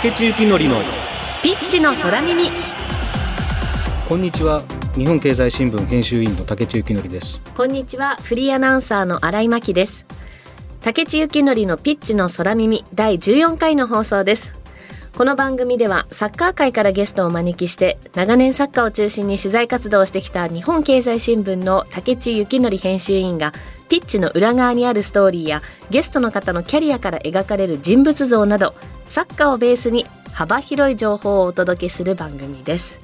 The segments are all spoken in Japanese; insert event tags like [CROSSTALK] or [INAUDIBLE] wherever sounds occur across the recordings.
竹地幸典のピッチの空耳。こんにちは。日本経済新聞編集員の竹地幸典です。こんにちは。フリーアナウンサーの新井真希です。竹地幸典のピッチの空耳第14回の放送ですこの番組ではサッカー界からゲストをお招きして長年サッカーを中心に取材活動をしてきた日本経済新聞の竹地幸典編集委員がピッチの裏側にあるストーリーやゲストの方のキャリアから描かれる人物像などサッカーをベースに幅広い情報をお届けする番組です。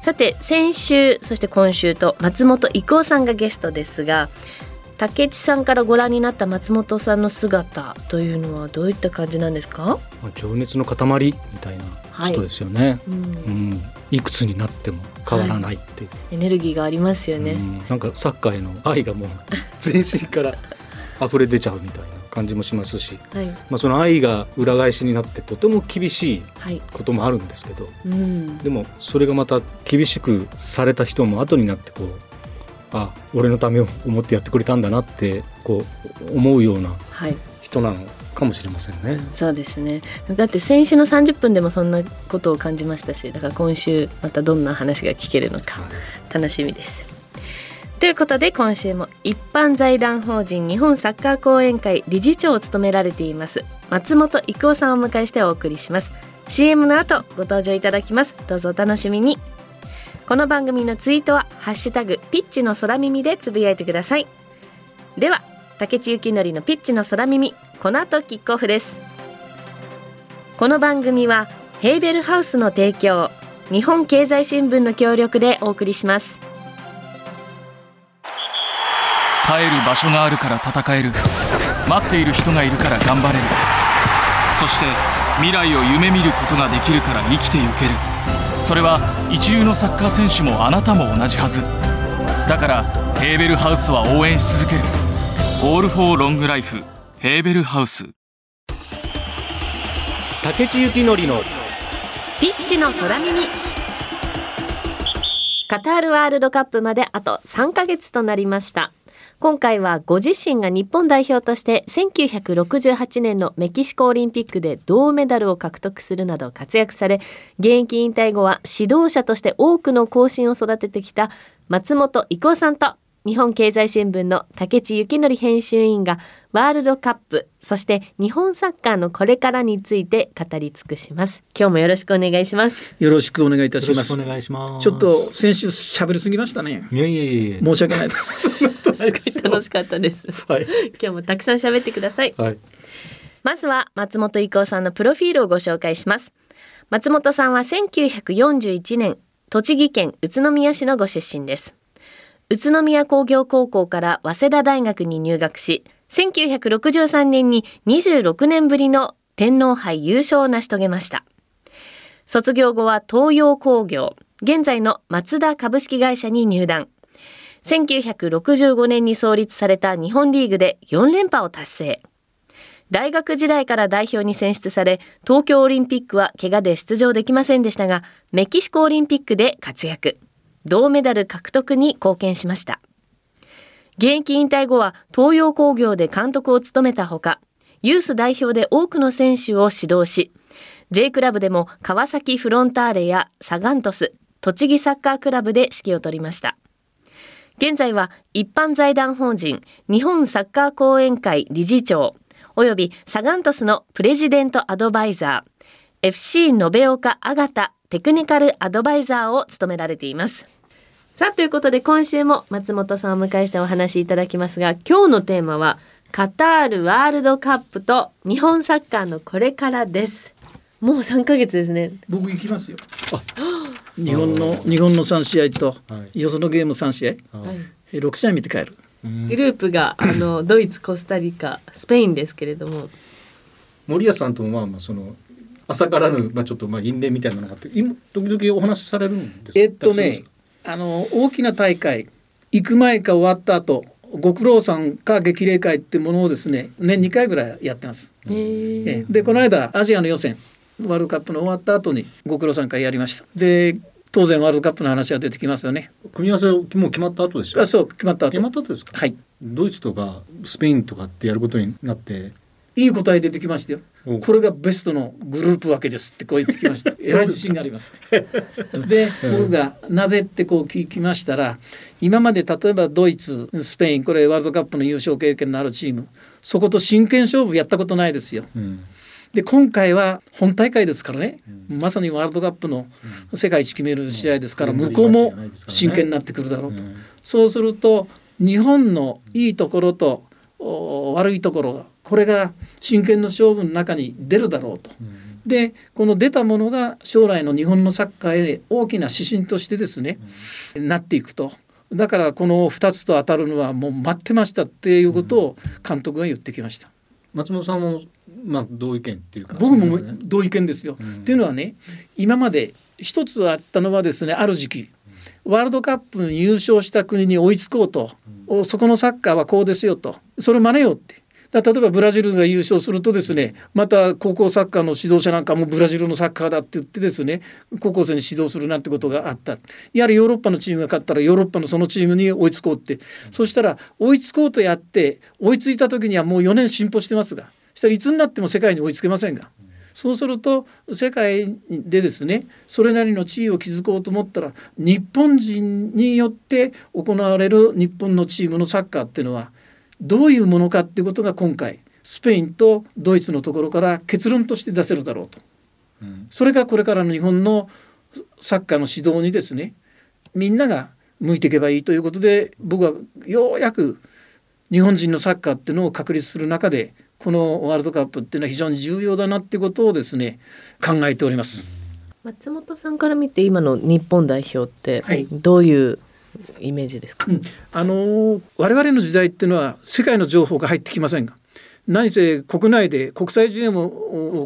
さて先週そして今週と松本郁夫さんがゲストですが竹地さんからご覧になった松本さんの姿というのはどういった感じなんですか？情熱の塊みたいな人ですよね、はいうん、うん、いくつになっても変わらないっていう、はい、エネルギーがありますよね、うん、なんかサッカーへの愛がもう [LAUGHS] 全身から溢れ出ちゃうみたいな感じもしますし、はい、まあ、その愛が裏返しになってとても厳しいこともあるんですけど、はいうん、でもそれがまた厳しくされた人も後になってこうあ俺のためを思ってやってくれたんだなってこう思うような人なのかもしれませんね、はい、そうですね。だって先週の30分でもそんなことを感じましたしだから今週またどんな話が聞けるのか楽しみです。はい、ということで今週も一般財団法人日本サッカー講演会理事長を務められています松本郁夫さんをお迎えしてお送りします。CM の後ご登場いただきます。どうぞお楽しみにこの番組のツイートはハッシュタグピッチの空耳でつぶやいてください。では竹内幸典のピッチの空耳この後キックオフです。この番組はヘーベルハウスの提供日本経済新聞の協力でお送りします。帰る場所があるから戦える待っている人がいるから頑張れるそして未来を夢見ることができるから生きてゆける。それは一流のサッカー選手もあなたも同じはず。だからヘーベルハウスは応援し続ける「オール・フォー・ロング・ライフ」ヘーベルハウス。竹地幸典の。ピッチの空耳。カタールワールドカップまであと3ヶ月となりました今回はご自身が日本代表として1968年のメキシコオリンピックで銅メダルを獲得するなど活躍され現役引退後は指導者として多くの後進を育ててきた松本郁夫さんと日本経済新聞の竹地幸則編集員がワールドカップそして日本サッカーのこれからについて語り尽くします。今日もよろしくお願いします。よろしくお願いいたします。お願いします。ちょっと先週喋りすぎましたね。いやいやいや申し訳ないです。[LAUGHS] 楽しかったです、はい、今日もたくさん喋ってください、はい、まずは松本郁夫さんのプロフィールをご紹介します。松本さんは1941年栃木県宇都宮市のご出身です宇都宮工業高校から早稲田大学に入学し1963年に26年ぶりの天皇杯優勝を成し遂げました。卒業後は東洋工業現在の松田株式会社に入団。1965年に創立された日本リーグで4連覇を達成。大学時代から代表に選出され東京オリンピックは怪我で出場できませんでしたがメキシコオリンピックで活躍。銅メダル獲得に貢献しました。現役引退後は東洋工業で監督を務めたほかユース代表で多くの選手を指導し J クラブでも川崎フロンターレやサガントス栃木サッカークラブで指揮を執りました。現在は一般財団法人日本サッカー講演会理事長およびサガントスのプレジデントアドバイザー FC 延岡あがたテクニカルアドバイザーを務められています。さあということで今週も松本さんをお迎えしてお話しいただきますが今日のテーマはカタールワールドカップと日本サッカーのこれからです。もう三ヶ月ですね。僕行きますよ。日本の日本の三試合と、はい、よそのゲーム三試合、はい、6試合見て帰る。グループがあの [CLEARS THROAT] ドイツコスタリカスペインですけれども。森谷さんともまあまあその朝からぬ、まあ、ちょっとまあ因縁みたいなのがあって今時々お話しされるんですえっとねあの大きな大会行く前か終わった後ご苦労さんか激励会ってものをですね年2回ぐらいやってます。えでこの間アジアの予選ワールドカップの終わった後にご苦労さん会やりました。で当然ワールドカップの話は出てきますよね。組み合わせもう決まった後でしょ。あそう決まった後。決まった後ですか？はい。ドイツとかスペインとかってやることになって？いい答え出てきましたよ。これがベストのグループ分けですってこう言ってきました。[LAUGHS] えらい自信があります。で僕がなぜってこう聞きましたら今まで例えばドイツスペインこれワールドカップの優勝経験のあるチームそこと真剣勝負やったことないですよ。うん。で今回は本大会ですからね、うん、まさにワールドカップの世界一決める試合ですから、向こうも真剣になってくるだろうと、そうすると日本のいいところと悪いところがこれが真剣の勝負の中に出るだろうと。でこの出たものが将来の日本のサッカーへ大きな指針としてですね、なっていくと。だからこの2つと当たるのはもう待ってましたっていうことを監督が言ってきました。松本さんもまあ同意見っていうか僕も同意見ですよ。うん、っていうのはね今まで一つあったのはですねある時期ワールドカップに優勝した国に追いつこうと、うん、そこのサッカーはこうですよと。それを真似ようって。例えばブラジルが優勝するとですねまた高校サッカーの指導者なんかもブラジルのサッカーだって言ってですね高校生に指導するなんてことがあった。やはりヨーロッパのチームが勝ったらヨーロッパのそのチームに追いつこうって、そしたら追いつこうとやって追いついた時にはもう4年進歩してますがそしたらいつになっても世界に追いつけませんが。そうすると世界でですねそれなりの地位を築こうと思ったら日本人によって行われる日本のチームのサッカーっていうのはどういうものかっていうことが今回スペインとドイツのところから結論として出せるだろうと、うん、それがこれからの日本のサッカーの指導にですねみんなが向いていけばいいということで僕はようやく日本人のサッカーっていうのを確立する中でこのワールドカップっていうのは非常に重要だなっていうことをですね考えております。松本さんから見て今の日本代表ってどういうイメージですか、うん、あの我々の時代っていうのは世界の情報が入ってきませんが何せ国内で国際試合も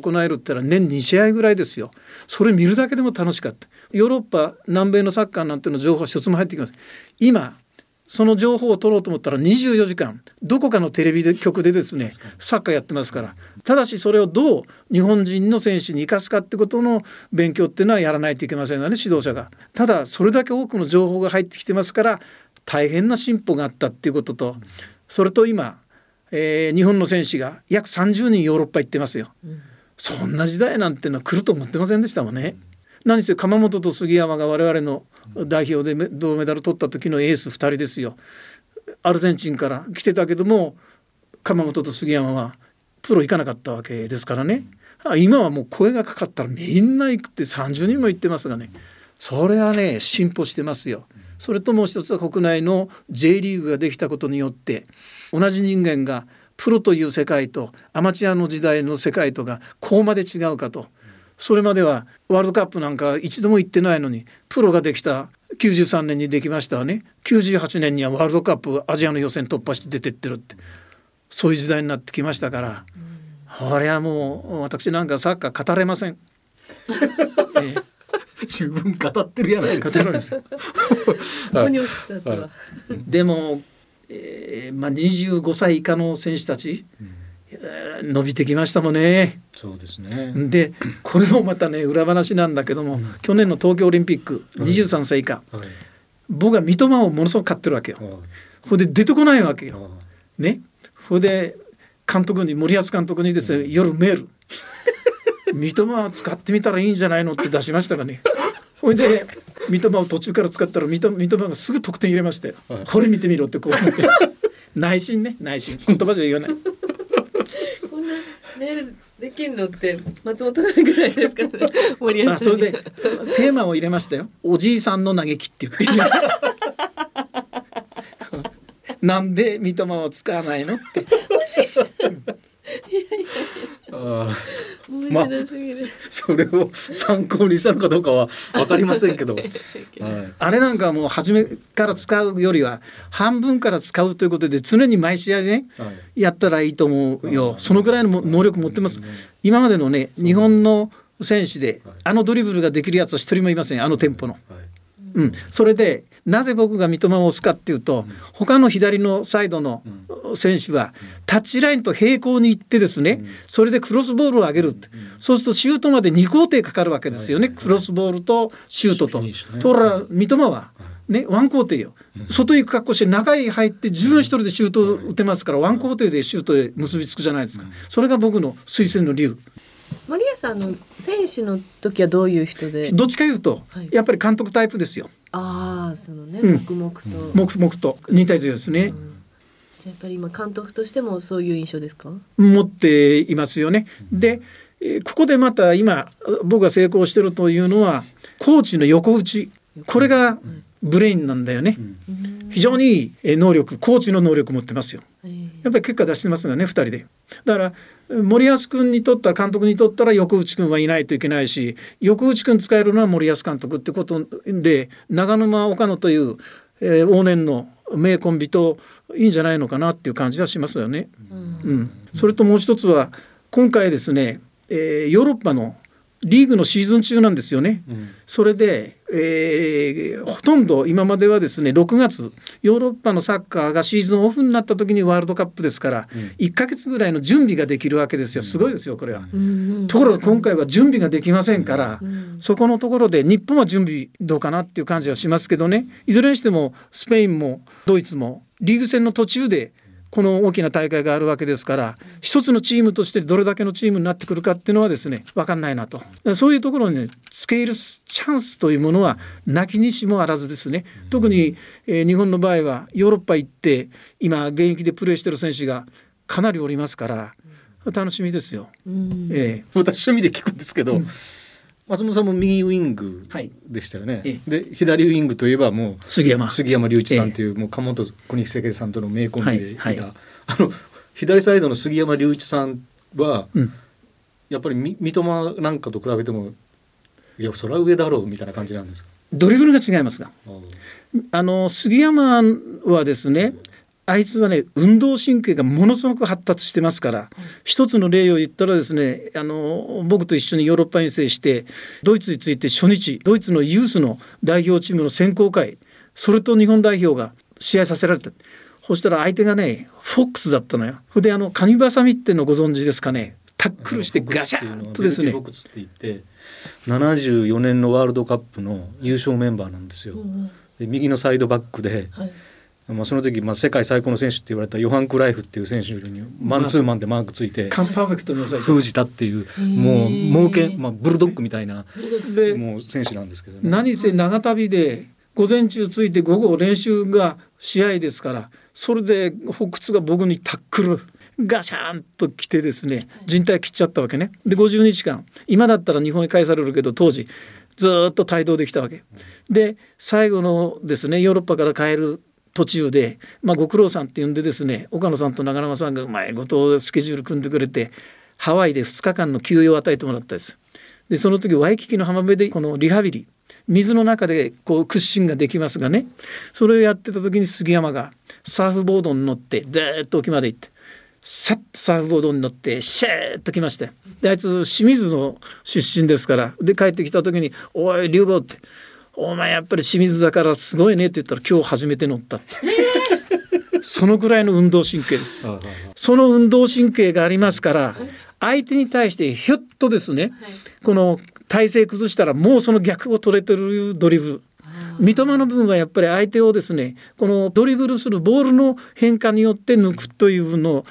行えるってたら年2試合ぐらいですよ。それ見るだけでも楽しかった。ヨーロッパ南米のサッカーなんての情報一つも入ってきます今その情報を取ろうと思ったら24時間どこかのテレビ局でですねサッカーやってますからただしそれをどう日本人の選手に生かすかってことの勉強っていうのはやらないといけませんがね指導者が。ただそれだけ多くの情報が入ってきてますから大変な進歩があったっていうこととそれと今、えー、日本の選手が約30人ヨーロッパ行ってますよ。そんな時代なんていうのは来ると思ってませんでしたもんね。何せ鎌本と杉山が我々の代表で銅メダル取った時のエース2人ですよ。アルゼンチンから来てたけども鎌本と杉山はプロ行かなかったわけですからね今はもう声がかかったらみんな行くって30人も行ってますがねそれはね進歩してますよ。それともう一つは国内の J リーグができたことによって同じ人間がプロという世界とアマチュアの時代の世界とがこうまで違うかとそれまではワールドカップなんか一度も行ってないのにプロができた93年にできましたね。98年にはワールドカップアジアの予選突破して出てってるって。そういう時代になってきましたから、これはもう私なんかサッカー語れません。[LAUGHS] えー十分語ってるやないですか。[LAUGHS] でも、えー、まあ25歳以下の選手たち、うん伸びてきましたもんね。そうですねでこれもまたね裏話なんだけども、うん、去年の東京オリンピック23歳以下、はい、僕は三笘をものすごく買ってるわけよ。はい、ほで出てこないわけよ。ねほで監督に森保監督にですね、夜メール「[LAUGHS] 三笘使ってみたらいいんじゃないの?」って出しましたがね。ほいで三笘を途中から使ったら三笘がすぐ得点入れまして「はい、これ見てみろ」ってこう内心ね内心言葉じゃ言わない。メールできるのって松本さんぐらいですかね。[LAUGHS] 森あそれでテーマを入れましたよ。おじいさんの嘆きって言って。[LAUGHS] なんで三笘を使わないのって。おじいさん。[LAUGHS] あまあそれを参考にしたのかどうかは分 [LAUGHS] かりませんけど、はい、あれなんかもう初めから使うよりは半分から使うということで常に毎試合ね、はい、やったらいいと思うよ。そのぐらいの能力持ってます。今までのね日本の選手であのドリブルができるやつは一人もいません。あのテンポの。うん、それでなぜ僕が三笘を押すかっていうと他の左のサイドの選手はタッチラインと平行に行ってですねそれでクロスボールを上げるって。そうするとシュートまで2工程かかるわけですよね。クロスボールとシュートと。ところが三笘はね、ワン工程よ。外行く格好して中へ入って自分一人でシュート打てますからワン工程でシュートへ結びつくじゃないですか。それが僕の推薦の理由。森谷さんの選手の時はどういう人で？どっちかいうと、はい、やっぱり監督タイプですよああそのね、黙々と。黙々と。忍耐強いですね、うん、じゃやっぱり今監督としてもそういう印象ですか？持っていますよね。でここでまた今僕が成功してるというのはコーチの横打ち。これがブレインなんだよね、非常に能力コーチの能力持ってますよ。やっぱり結果出してますよね2人でだから森保君にとったら監督にとったら横内君はいないといけないし横内君使えるのは森保監督ってことで長沼岡野という、えー、往年の名コンビといいんじゃないのかなっていう感じはしますよね。うん、うん、それともう一つは今回ですね、えー、ヨーロッパのリーグのシーズン中なんですよね。うん、それで、えー、ほとんど今まではですね6月ヨーロッパのサッカーがシーズンオフになった時にワールドカップですから、うん、1か月ぐらいの準備ができるわけですよ。すごいですよこれは。うん、ところが今回は準備ができませんから、そこのところで日本は準備どうかなっていう感じはしますけどね。いずれにしてもスペインもドイツもリーグ戦の途中でこの大きな大会があるわけですから一つのチームとしてどれだけのチームになってくるかっていうのはですね分かんないなと。そういうところにね付け入るチャンスというものはなきにしもあらずですね。特に、えー、日本の場合はヨーロッパ行って今現役でプレーしてる選手がかなりおりますから楽しみですよ。えー、私趣味で聞くんですけど、うん松本さんも右ウイングでしたよね、はい、で左ウイングといえばもう杉山。杉山隆一さんという、もう鴨本国関さんとの名コンビでいた、はい。はい、あの左サイドの杉山隆一さんは、うん、やっぱり三笘なんかと比べてもいやそれは上だろうみたいな感じなんですか？ドリブルが違いますがあの杉山はですねあいつはね運動神経がものすごく発達してますから、うん、一つの例を言ったらですねあの僕と一緒にヨーロッパ遠征してドイツについて初日ドイツのユースの代表チームの選考会それと日本代表が試合させられたそしたら相手がねフォックスだったのよ。であのカニバサミってのご存知ですかね？タックルしてガシャンとですね。74年のワールドカップの優勝メンバーなんですよ。で右のサイドバックで、はいまあ、その時、まあ、世界最高の選手って言われたヨハン・クライフっていう選手にマンツーマンでマークついて、カンパーフェクトの封じたっていうもう猛犬、まあ、ブルドッグみたいなでもう選手なんですけど、ね、何せ長旅で午前中ついて午後練習が試合ですからそれでホックスが僕にタックル。ガシャンと来てですね人体切っちゃったわけね。で50日間今だったら日本に返されるけど当時ずっと帯同できたわけ。で最後のですねヨーロッパから帰る途中で、まあ、ご苦労さんって呼んでですね岡野さんと長沼さんがうまいことスケジュール組んでくれてハワイで2日間の休養を与えてもらったんです。でその時ワイキキの浜辺でこのリハビリ水の中でこう屈伸ができますがねそれをやってた時に杉山がサーフボードに乗ってずっと沖まで行ってさっとサーフボードに乗ってシェーッと来ましてであいつ清水の出身ですからで帰ってきた時に「おい竜坊」ってお前やっぱり清水だからすごいね」って言ったら今日初めて乗ったって。[LAUGHS] そのぐらいの運動神経です。その運動神経がありますから相手に対してひょっとですね、この体勢崩したらもうその逆を取れてるドリブル。三笘の部分はやっぱり相手をですねこのドリブルするボールの変化によって抜くというの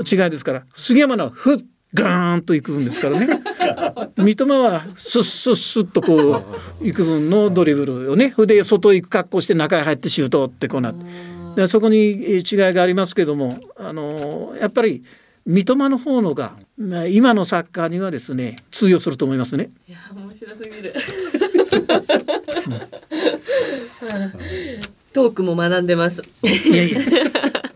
違いですから杉山のふっガーンと行くんですからね。[LAUGHS] 三笘はスッスッスッとこう行く分のドリブルをね。で外行く格好して中へ入ってシュートってこうなって。そこに違いがありますけどもあのやっぱり三笘の方のが、まあ、今のサッカーにはですね通用すると思いますね。いや面白すぎる。[LAUGHS] トークも学んでます。いやいや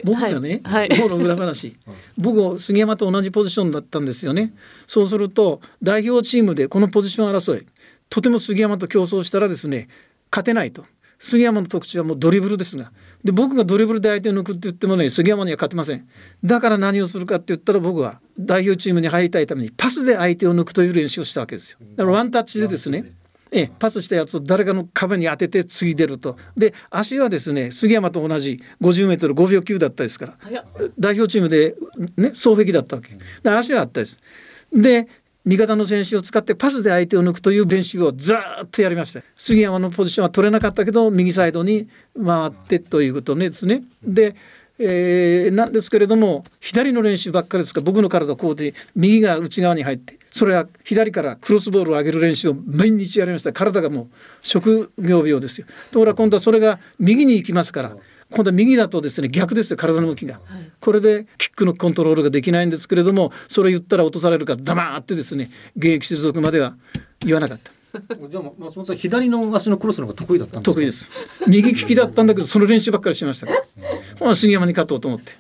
僕がね、はい、僕の裏話、僕杉山と同じポジションだったんですよね。そうすると代表チームでこのポジション争いとても杉山と競争したらですね勝てないと。杉山の特徴はもうドリブルですが。で僕がドリブルで相手を抜くって言ってもね杉山には勝てません。だから何をするかって言ったら僕は代表チームに入りたいためにパスで相手を抜くという練習をしたわけですよ。だからワンタッチでですねえパスしたやつを誰かの壁に当てて次出ると。で足はですね杉山と同じ 50m5 秒級だったですから。代表チームで、ね、双璧だったわけ。で足はあったです。で味方の選手を使ってパスで相手を抜くという練習をずっとやりました。杉山のポジションは取れなかったけど右サイドに回ってということねですね。でえー、なんですけれども左の練習ばっかりですから僕の体こうで右が内側に入ってそれは左からクロスボールを上げる練習を毎日やりました。体がもう職業病ですよ。ところが今度はそれが右に行きますから今度は右だとですね逆ですよ体の向きが、これでキックのコントロールができないんですけれどもそれ言ったら落とされるから黙ってですね現役接続までは言わなかった。じゃあ松本さん左の足のクロスの方が得意だったんです得意です。右利きだったんだけどその練習ばっかりしましたから。杉山に勝とうと思って。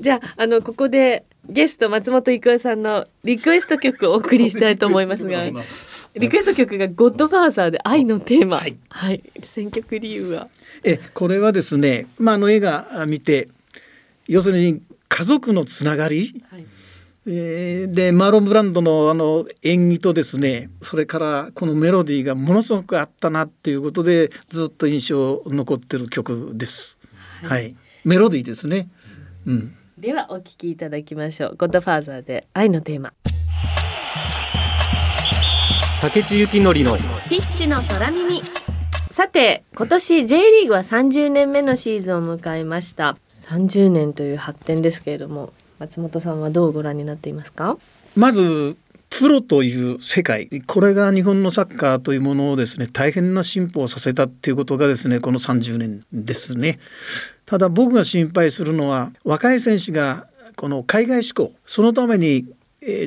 じゃああのここでゲスト松本郁恵さんのリクエスト曲をお送りしたいと思いますがリクエスト曲がゴッドファーザーで愛のテーマ、はい、はい、選曲理由は？えこれはですねまああの映画見て要するに家族のつながり、はいえー、でマーロン・ブランドのあの演技とですねそれからこのメロディーがものすごくあったなっていうことでずっと印象残ってる曲です。はい、はい、メロディーですね。うん。ではお聞きいただきましょう。ゴッドファーザーで愛のテーマ。竹地幸典のピッチの空耳。さて今年 J リーグは30年目のシーズンを迎えました。30年という発展ですけれども松本さんはどうご覧になっていますか？まずプロという世界。これが日本のサッカーというものをですね大変な進歩をさせたっていうことがですねこの30年ですね。ただ僕が心配するのは若い選手がこの海外志向そのために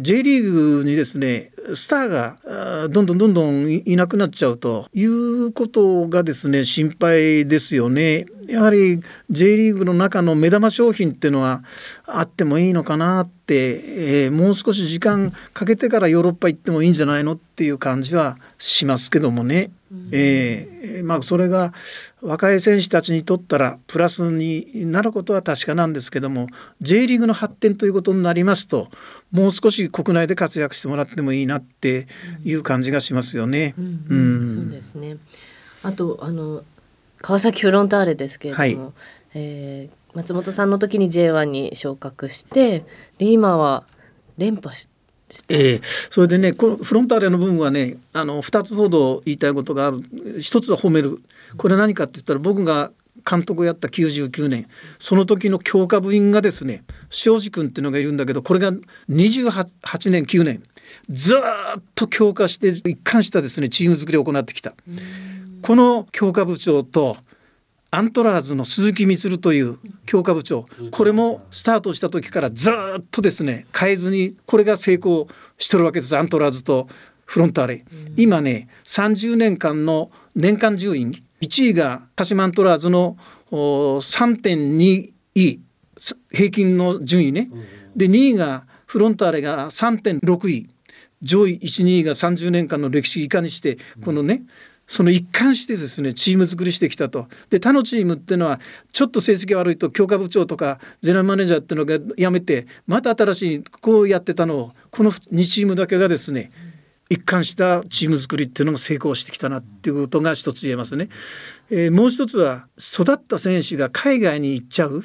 J リーグにですねスターがどんどんどんどんいなくなっちゃうということがですね心配ですよね。やはり J リーグの中の目玉商品っていうのはあってもいいのかなって、えー、もう少し時間かけてからヨーロッパ行ってもいいんじゃないのっていう感じはしますけどもね。えー、まあそれが若い選手たちにとったらプラスになることは確かなんですけども J リーグの発展ということになりますともう少し国内で活躍してもらってもいいなっていう感じがしますよね。そうですね。あとあの川崎フロンターレですけれども、はい、えー、松本さんの時に J1 に昇格してで今は連覇してえー、それでねこのフロンターレの部分はねあの2つほど言いたいことがある。一つは褒める。これ何かって言ったら僕が監督をやった99年その時の強化部員がですね庄司君っていうのがいるんだけどこれが28年9年ずっと強化して一貫したですねチーム作りを行ってきた。この強化部長とアントラーズの鈴木充という強化部長。これもスタートした時からずっとですね変えずにこれが成功してるわけです。アントラーズとフロンターレ、今ね30年間の年間順位1位が鹿島アントラーズの3.2位。平均の順位ね。で2位がフロンターレが3.6位。上位12位が30年間の歴史いかにしてこのね、その一貫してですねチーム作りしてきたと。で他のチームっていうのはちょっと成績悪いと強化部長とかゼネラルマネージャーっていうのが辞めてまた新しいこうやってたのをこの2チームだけがですね一貫したチーム作りっていうのが成功してきたなっていうことが一つ言えますね。えー、もう一つは育った選手が海外に行っちゃう。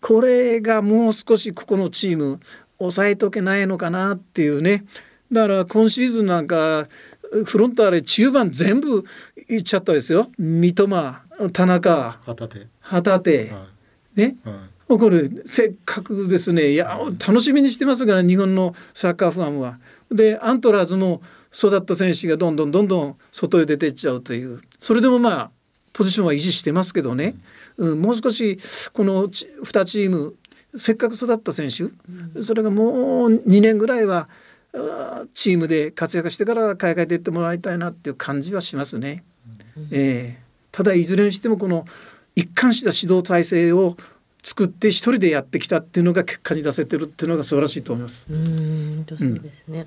これがもう少しここのチーム抑えとけないのかなっていうね。だから今シーズンなんかフロンターレ中盤全部いっちゃったですよ。三笘田中。旗手。ね、はい、これせっかくですね。いや楽しみにしてますから日本のサッカーファンは。でアントラーズも育った選手がどんどんどんどん外へ出ていっちゃうという。それでもまあポジションは維持してますけどね、うん、もう少しこの2チームせっかく育った選手、それがもう2年ぐらいはチームで活躍してから海外で行ってもらいたいなっていう感じはしますね。うん、えー、ただいずれにしてもこの一貫した指導体制を作って一人でやってきたっていうのが結果に出せてるっていうのが素晴らしいと思います。うんそうですね。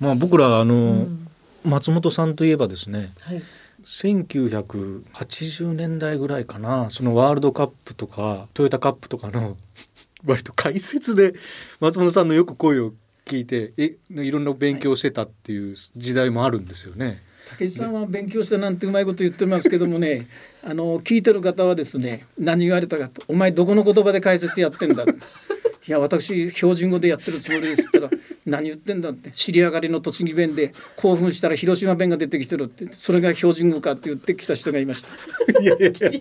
うん、まあ僕らあの、うん、松本さんといえばですね。はい1980年代ぐらいかなそのワールドカップとかトヨタカップとかの [LAUGHS] 割と解説で松本さんのよく声を聞いてえいろんな勉強してたっていう時代もあるんですよね。武さんは勉強したなんてうまいこと言ってますけどもね [LAUGHS] あの聞いてる方はですね何言われたかと「お前どこの言葉で解説やってんだ」いや私標準語でやってるつもりです」って言ったら「何言ってんだ」って知り上がりの栃木弁で興奮したら広島弁が出てきてるってそれが標準語かって言ってきた人がいました。[LAUGHS] いやいやいや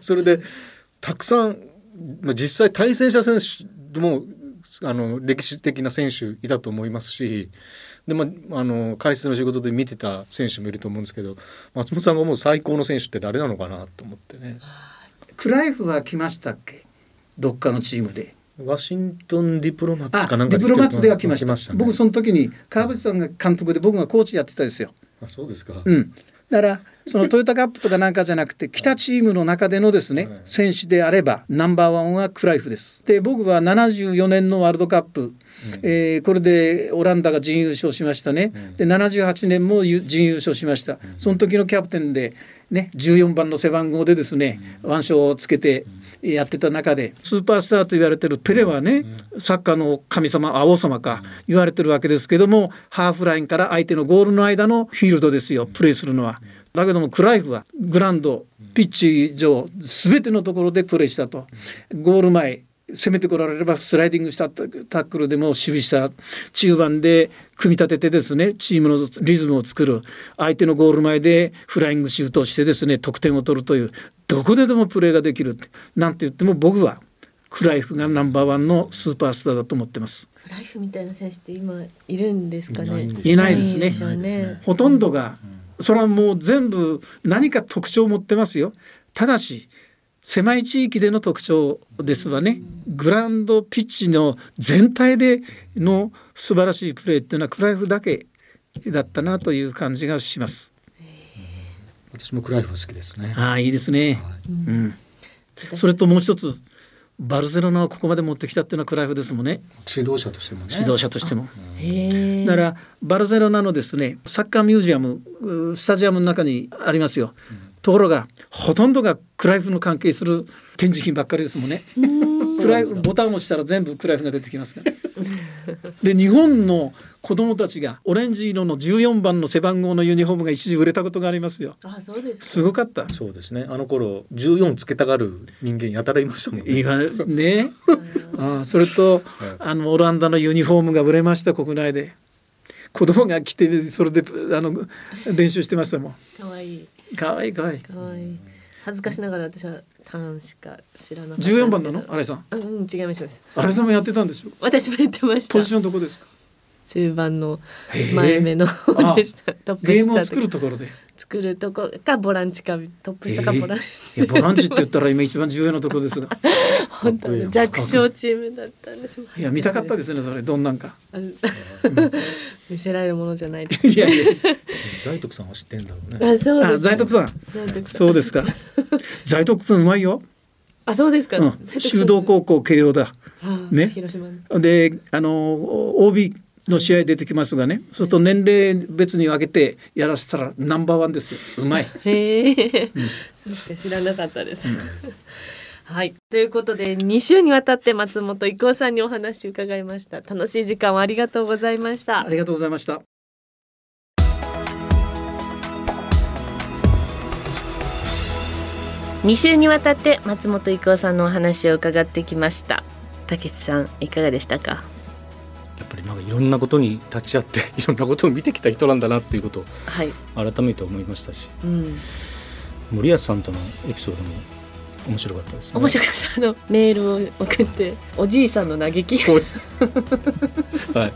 それでたくさん実際対戦した選手もあの歴史的な選手いたと思いますしで、まあ、あの解説の仕事で見てた選手もいると思うんですけど松本さんがもう最高の選手って誰なのかなと思ってね。クライフは来ましたっけ？どっかのチームで。ワシントンディプロマッツかなんかディプロマッツでは来ました。したね、僕その時に川淵さんが監督で僕がコーチやってたですよ。あそうですか。うん。だからそのトヨタカップとかなんかじゃなくて来たチームの中でのですね選手であればナンバーワンはクライフです。で僕は74年のワールドカップ、うん、えー、これでオランダが準優勝しましたね。うん、で78年も準優勝しました。その時のキャプテンでね14番の背番号でですね腕章をつけて。やってた中でスーパースターと言われてるペレはねサッカーの神様王様か言われてるわけですけどもハーフラインから相手のゴールの間のフィールドですよプレーするのは。だけどもクライフはグラウンドピッチ上全てのところでプレーしたと。ゴール前攻めてこられればスライディングしたタックルでも守備した中盤で組み立ててですねチームのリズムを作る。相手のゴール前でフライングシュートをしてですね得点を取るというどこででもプレーができるってなんて言っても僕はクライフがナンバーワンのスーパースターだと思ってます。クライフみたいな選手って今いるんですかね？いないですね。ねほとんどが、それはもう全部何か特徴を持ってますよ。ただし狭い地域での特徴ですわね。グラウンドピッチの全体での素晴らしいプレーっていうのはクライフだけだったなという感じがします。私もクライフ好きですね。ああいいですね。はい、うん。それともう一つバルセロナをここまで持ってきたっていうのはクライフですもんね。指導者としてもね。指導者としても。だからバルセロナのですねサッカーミュージアムスタジアムの中にありますよ。うん、ところがほとんどがクライフの関係する展示品ばっかりですもんね。クライフボタンを押したら全部クライフが出てきますから。[LAUGHS] で日本の子供たちがオレンジ色の14番の背番号のユニフォームが一時売れたことがありますよ。あそうですすごかった。そうですね。あの頃14つけたがる人間やたらいましたもんね。今ね。[LAUGHS] あそれと、あのオランダのユニフォームが売れました国内で。子供が来てそれであの練習してましたもん。可愛いい。可愛い可愛いい。可愛いい。恥ずかしながら私はターンしか知らなかった十四番なの？新井さん。うん違います新井さんもやってたんでしょ？私もやってました。ポジションどこですか？中盤の前目のでした。トップゲームを作るところで。作るとこかボランチかトップ下かボランチ、ボランチって言ったら今一番重要なところですが。[LAUGHS] 本当に弱小チームだったんです。いや見たかったですねそれ。どんなんか、[LAUGHS] 見せられるものじゃないです。いやいや在徳さん。は知ってんだろうねあそうです在徳さん。そうですか。[LAUGHS] 在徳君うまいよ。あそうですか、うん、修道高校慶応だ。ね。広島であの OB の試合出てきますがね。そうすると年齢別に分けてやらせたらナンバーワンですよ。うまい。[LAUGHS] へえ、うん、そうか知らなかったです。うん、[LAUGHS] はい。ということで2週にわたって松本伊光さんにお話伺いました。楽しい時間をありがとうございました。ありがとうございました2週にわたって松本伊光さんのお話を伺ってきました。竹内さんいかがでしたか？やっぱりなんかいろんなことに立ち会って [LAUGHS] いろんなことを見てきた人なんだなっていうことを改めて思いましたし、はいうん、森保さんとのエピソードも面白かったです、ね、面白かった。あのメールを送っておじいさんの嘆き。[LAUGHS] はい。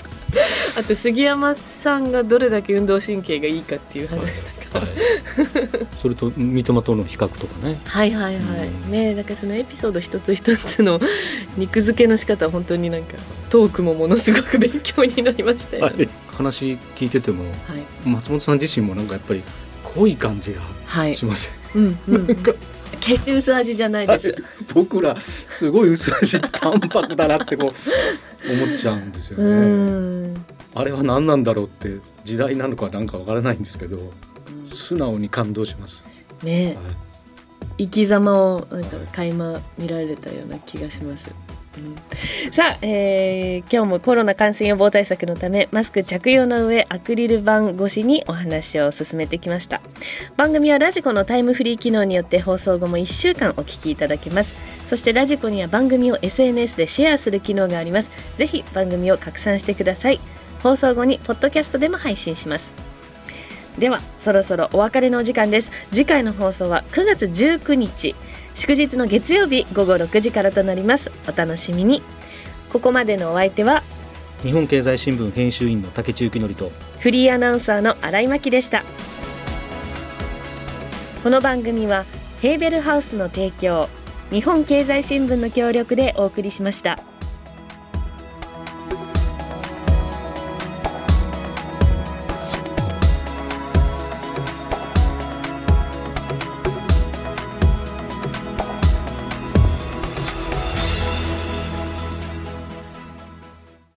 あと杉山さんがどれだけ運動神経がいいかっていう話。はいはい、それと三笘との比較とかね。はいはいはい、うん、ねだからそのエピソード一つ一つの [LAUGHS] 肉付けの仕方は本当になんかトークもものすごく勉強になりましたよ、ねはい、話聞いてても、はい、松本さん自身もなんかやっぱり濃い感じがします、はい、うんうん、決して薄味じゃないです。僕らすごい薄味淡白だなってこう思っちゃうんですよね。あれは何なんだろうって時代なのかなんかわからないんですけど、素直に感動します。ね、はい、生き様をなんか垣間見られたような気がします。さあ、えー、今日もコロナ感染予防対策のためマスク着用の上アクリル板越しにお話を進めてきました。番組はラジコのタイムフリー機能によって放送後も1週間お聞きいただけます。そしてラジコには番組を SNS でシェアする機能があります。ぜひ番組を拡散してください。放送後にポッドキャストでも配信しますではそろそろお別れのお時間です。次回の放送は9月19日祝日の月曜日午後6時からとなります。お楽しみに。ここまでのお相手は日本経済新聞編集員の竹内幸則とフリーアナウンサーの新井真希でした。この番組はヘーベルハウスの提供日本経済新聞の協力でお送りしました。